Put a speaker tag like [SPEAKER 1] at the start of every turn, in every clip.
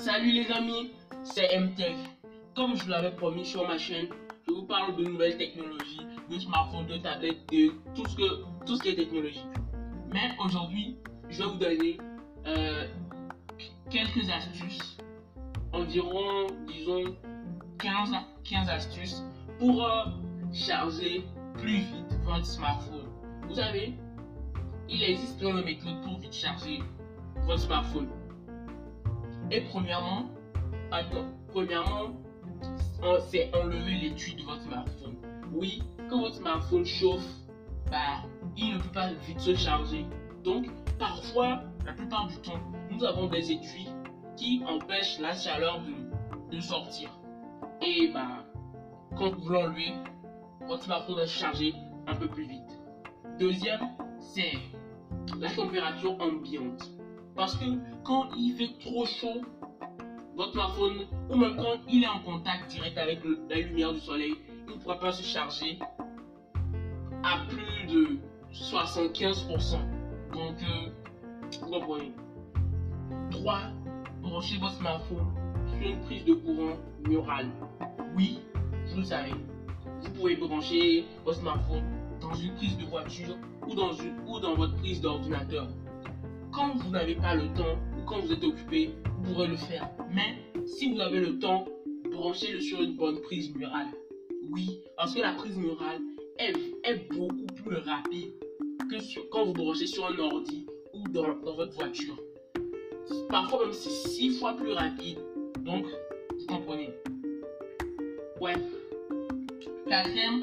[SPEAKER 1] Salut les amis, c'est MTech. Comme je vous l'avais promis sur ma chaîne, je vous parle de nouvelles technologies, de smartphones, de tablettes, de tout ce, que, qui est technologique. Mais aujourd'hui, je vais vous donner euh, quelques astuces, environ, disons, 15, 15 astuces pour euh, charger plus vite votre smartphone. Vous savez, il existe plein de méthodes pour vite charger votre smartphone. Et premièrement, premièrement, c'est enlever l'étui de votre smartphone. Oui, quand votre smartphone chauffe, bah, il ne peut pas vite se charger. Donc, parfois, la plupart du temps, nous avons des étuis qui empêchent la chaleur de, de sortir. Et bah, quand vous l'enlevez, votre smartphone va se charger un peu plus vite. Deuxième, c'est la température ambiante. Parce que quand il fait trop chaud, votre smartphone, ou même quand il est en contact direct avec la lumière du soleil, il ne pourra pas se charger à plus de 75%. Donc, euh, vous comprenez. 3. Branchez votre smartphone sur une prise de courant murale. Oui, vous le savez. Vous pouvez brancher votre smartphone dans une prise de voiture ou dans, une, ou dans votre prise d'ordinateur. Quand vous n'avez pas le temps ou quand vous êtes occupé, vous pourrez le faire. Mais si vous avez le temps, branchez-le sur une bonne prise murale. Oui, parce que la prise murale est, beaucoup plus rapide que quand vous branchez sur un ordi ou dans, dans votre voiture. Parfois même c'est six fois plus rapide. Donc, vous comprenez. Ouais. Quatrième,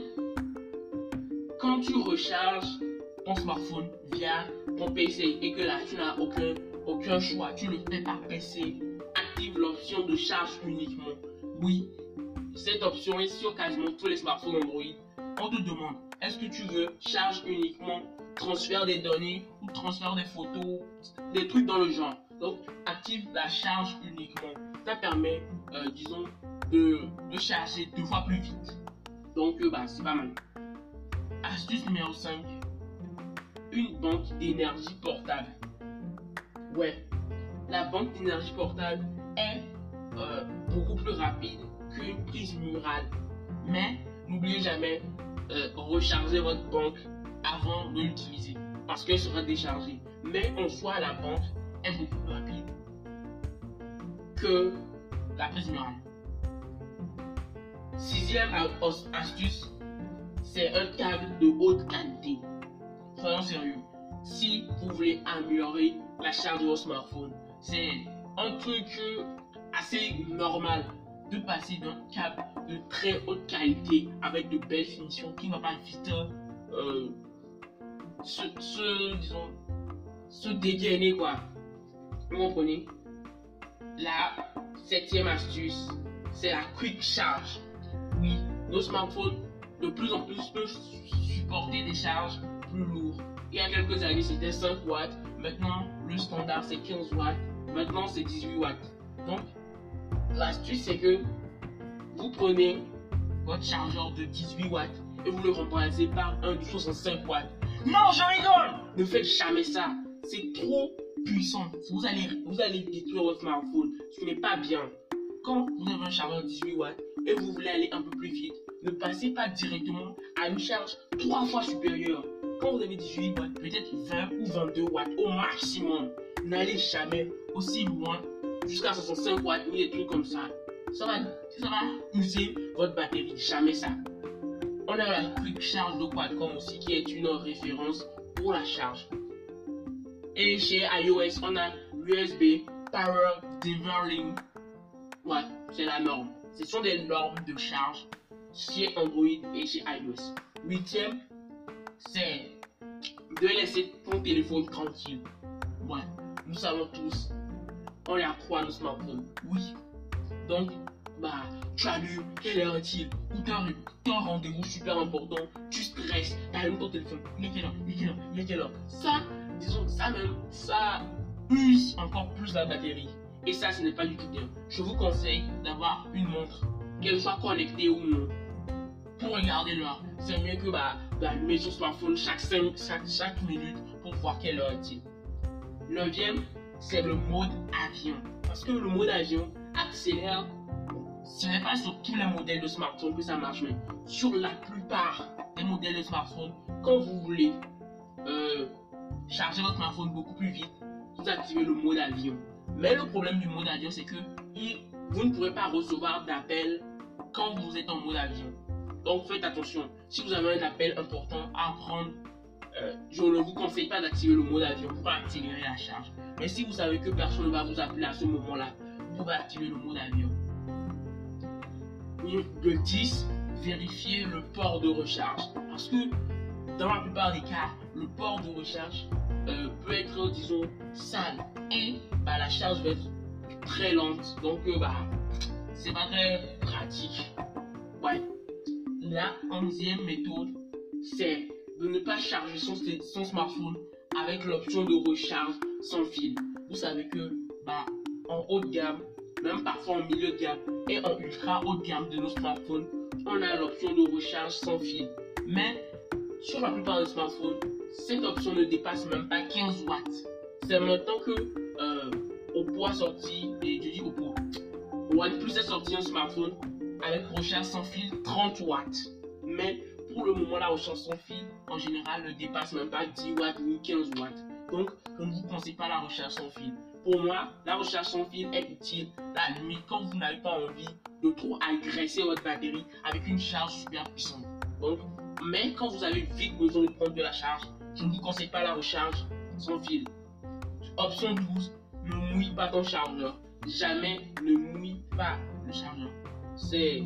[SPEAKER 1] quand tu recharges ton smartphone via ton PC et que là tu n'as aucun, aucun choix, tu le fais par PC, active l'option de charge uniquement. Oui, cette option est sur quasiment tous les smartphones Android. On te demande, est-ce que tu veux charge uniquement, transfert des données ou transfert des photos, des trucs dans le genre? Donc, active la charge uniquement. Ça permet, euh, disons, de, charger deux fois plus vite. Donc, euh, bah, c'est pas mal. Astuce numéro 5 une banque d'énergie portable. Ouais, la banque d'énergie portable est euh, beaucoup plus rapide qu'une prise murale. Mais n'oubliez jamais euh, recharger votre banque avant de l'utiliser parce qu'elle sera déchargée. Mais en soi, la banque est beaucoup plus rapide que la prise murale. Sixième astuce, c'est un câble de haute qualité sérieux. Si vous voulez améliorer la charge de votre smartphone, c'est un truc euh, assez normal de passer d'un câble de très haute qualité avec de belles finitions qui ne va pas vite euh, se, se, dégainer quoi. Vous comprenez? La septième astuce, c'est la quick charge. Oui, nos smartphones de plus en plus peuvent supporter des charges lourd. Il y a quelques années, c'était 5 watts. Maintenant, le standard, c'est 15 watts. Maintenant, c'est 18 watts. Donc, l'astuce, c'est que vous prenez votre chargeur de 18 watts et vous le remplacez par un de 65 watts. Non, je rigole Ne faites jamais ça. C'est trop puissant. Vous allez, vous allez détruire votre smartphone, ce n'est pas bien. Quand vous avez un chargeur de 18 watts et vous voulez aller un peu plus vite, ne passez pas directement à une charge trois fois supérieure quand vous avez 18 watts, peut-être 20 ou 22 watts au maximum. N'allez jamais aussi loin jusqu'à 65 watts ni des trucs comme ça. Ça va, ça va user votre batterie. Jamais ça. On a la Quick Charge de Qualcomm aussi qui est une référence pour la charge. Et chez iOS, on a USB Power Developer. Ouais, c'est la norme. Ce sont des normes de charge chez Android et chez iOS. Huitième, c'est de laisser ton téléphone tranquille. Ouais, nous savons tous, on y accroît nos smartphones. Oui. Donc, bah, tu allumes, quelle heure est-il Ou tu as un rendez-vous super important, tu stresses, tu allumes ton téléphone, est Il est quelle heure Il est quelle heure Ça, disons, ça même, ça use encore plus la batterie. Et ça, ce n'est pas du tout bien. Je vous conseille d'avoir une montre, qu'elle soit connectée ou non pour regarder l'heure. C'est mieux que bah, d'allumer son smartphone chaque, 5, chaque, minute pour voir quelle heure est-il. Neuvième, c'est le mode avion. parce que le mode avion accélère. Ce n'est pas sur tous les modèles de smartphone que ça marche, mais sur la plupart des modèles de smartphone, quand vous voulez euh, charger votre smartphone beaucoup plus vite, vous activez le mode avion. Mais le problème du mode avion, c'est que vous ne pourrez pas recevoir d'appel quand vous êtes en mode avion. Donc faites attention. Si vous avez un appel important à prendre, euh, je ne vous conseille pas d'activer le mode avion pour accélérer la charge. Mais si vous savez que personne ne va vous appeler à ce moment-là, vous pouvez activer le mode avion. Le 10, vérifiez le port de recharge. Parce que dans la plupart des cas, le port de recharge euh, peut être, disons, sale. Et bah, la charge va être très lente. Donc, euh, bah, c'est pas très pratique. La onzième méthode, c'est de ne pas charger son, smartphone avec l'option de recharge sans fil. Vous savez que, bah, en haut de gamme, même parfois en milieu de gamme et en ultra haut de gamme de nos smartphones, on a l'option de recharge sans fil. Mais sur la plupart des smartphones, cette option ne dépasse même pas 15 watts. C'est maintenant que euh, Oppo sorti, et je dis Oppo, OnePlus a sorti un smartphone avec recharge sans fil 30 watts. Mais pour le moment, la recharge sans fil en général ne dépasse même pas 10 watts ni 15 watts. Donc, je ne vous conseille pas la recharge sans fil. Pour moi, la recharge sans fil est utile la nuit quand vous n'avez pas envie de trop agresser votre batterie avec une charge super puissante. Donc, mais quand vous avez vite besoin de prendre de la charge, je ne vous conseille pas la recharge sans fil. Option 12, ne mouille pas ton chargeur. Jamais ne mouille pas le chargeur. C'est.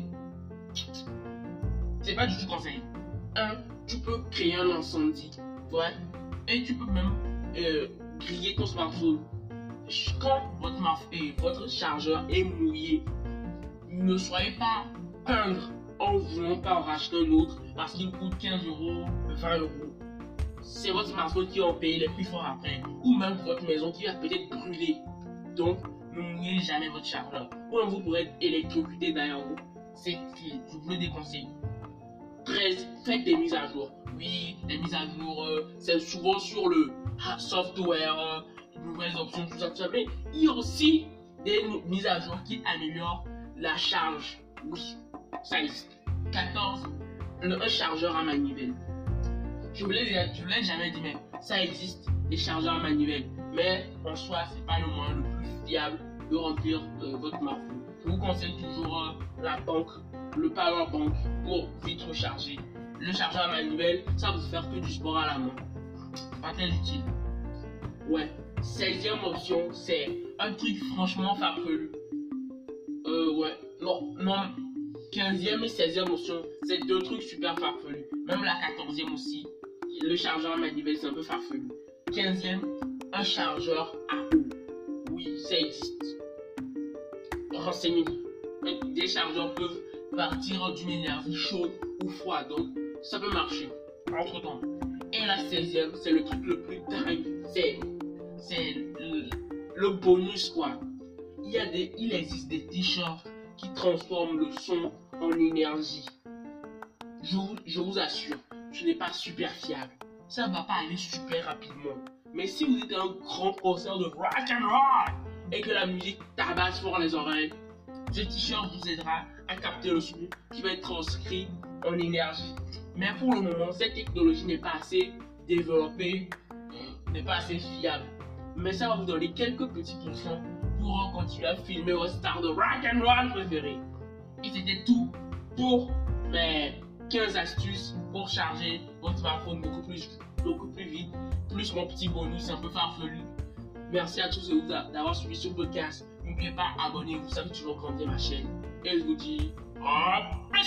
[SPEAKER 1] C'est pas du tout conseil. Un, tu peux créer un incendie. Ouais. Et tu peux même euh, griller ton smartphone. Quand votre, votre chargeur est mouillé, ne soyez pas peindre en voulant pas en racheter un autre parce qu'il coûte 15 euros, 20 euros. C'est votre smartphone qui va payer les plus forts après. Ou même votre maison qui va peut-être brûler. Donc, ne mouillez jamais votre chargeur. Ou vous pourrez être électrocuté vous. C'est je vous le déconseille. 13. Faites des mises à jour. Oui, les mises à jour, euh, c'est souvent sur le software, euh, nouvelles options, tout ça, tout ça. Mais il y a aussi des mises à jour qui améliorent la charge. Oui, ça existe. 14. un chargeur à manivelle. Je vous l'ai jamais dit, mais ça existe, des chargeurs à manivelle. Mais en soi, c'est pas le moyen le plus fiable de remplir euh, votre smartphone. Je vous conseille toujours euh, la banque, le power bank pour vite recharger. Le chargeur à manivelle, ça vous faire que du sport à la main. Pas très utile. Ouais. 16e option, c'est un truc franchement farfelu. Euh, ouais. Non, non, 15e et 16e option, c'est deux trucs super farfelus. Même la 14e aussi, le chargeur à manivelle, c'est un peu farfelu. 15e, un chargeur à eau. Oui, ça existe. Renseignez-vous. Des chargeurs peuvent partir d'une énergie chaude ou froide, donc ça peut marcher. Entre temps. Et la 16e, c'est le truc le plus dingue. C'est, le, bonus, quoi. Il, y a des, il existe des t-shirts qui transforme le son en énergie. Je vous, je vous assure, ce n'est pas super fiable. Ça ne va pas aller super rapidement. Mais si vous êtes un grand concert de rock and roll et que la musique tabasse fort les oreilles, ce t-shirt vous aidera à capter le son qui va être transcrit en énergie. Mais pour le moment, cette technologie n'est pas assez développée, n'est pas assez fiable. Mais ça va vous donner quelques petits pourcents pour continuer à filmer vos stars de rock and roll préférés. Et c'était tout pour mes 15 astuces pour charger votre smartphone beaucoup plus, beaucoup plus vite, plus mon petit bonus un peu farfelu. Merci à tous d'avoir suivi ce podcast. N'oubliez pas, abonnez-vous, ça toujours grandir ma chaîne. Et je vous dis à plus